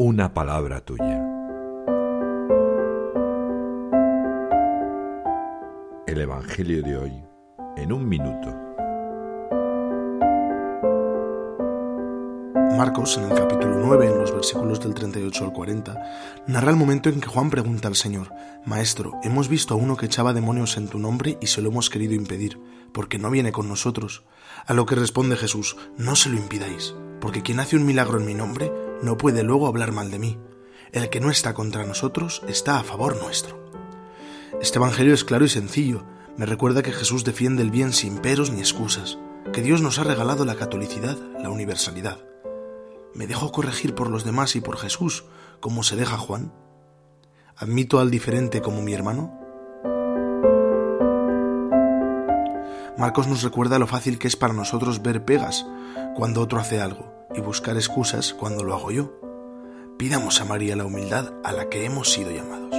una palabra tuya. El Evangelio de hoy en un minuto. Marcos, en el capítulo 9, en los versículos del 38 al 40, narra el momento en que Juan pregunta al Señor, Maestro, hemos visto a uno que echaba demonios en tu nombre y se lo hemos querido impedir, porque no viene con nosotros. A lo que responde Jesús, No se lo impidáis, porque quien hace un milagro en mi nombre no puede luego hablar mal de mí. El que no está contra nosotros está a favor nuestro. Este Evangelio es claro y sencillo. Me recuerda que Jesús defiende el bien sin peros ni excusas, que Dios nos ha regalado la catolicidad, la universalidad. ¿Me dejo corregir por los demás y por Jesús, como se deja Juan? ¿Admito al diferente como mi hermano? Marcos nos recuerda lo fácil que es para nosotros ver pegas cuando otro hace algo y buscar excusas cuando lo hago yo. Pidamos a María la humildad a la que hemos sido llamados.